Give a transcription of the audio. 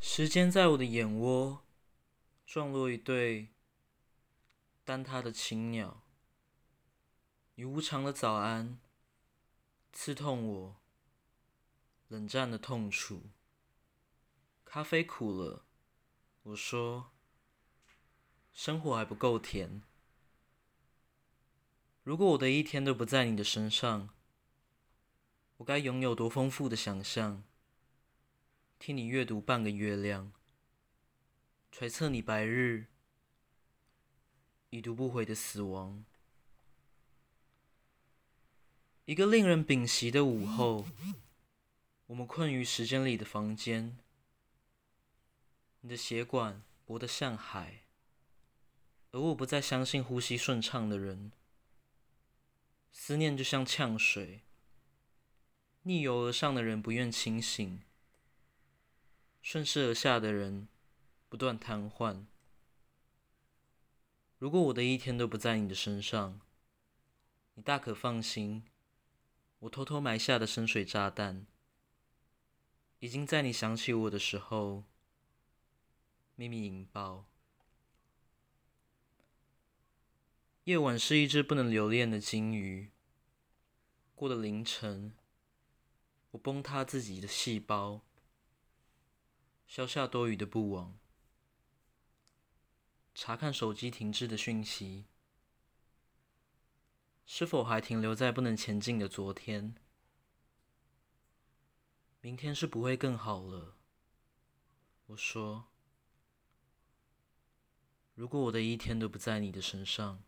时间在我的眼窝撞落一对单塌的青鸟，你无常的早安，刺痛我冷战的痛楚。咖啡苦了，我说，生活还不够甜。如果我的一天都不在你的身上，我该拥有多丰富的想象？替你阅读半个月亮，揣测你白日已读不回的死亡。一个令人屏息的午后，我们困于时间里的房间。你的血管薄得像海，而我不再相信呼吸顺畅的人。思念就像呛水，逆流而上的人不愿清醒。顺势而下的人不断瘫痪。如果我的一天都不在你的身上，你大可放心，我偷偷埋下的深水炸弹，已经在你想起我的时候秘密引爆。夜晚是一只不能留恋的鲸鱼。过了凌晨，我崩塌自己的细胞。消下多余的不网，查看手机停滞的讯息，是否还停留在不能前进的昨天？明天是不会更好了。我说，如果我的一天都不在你的身上。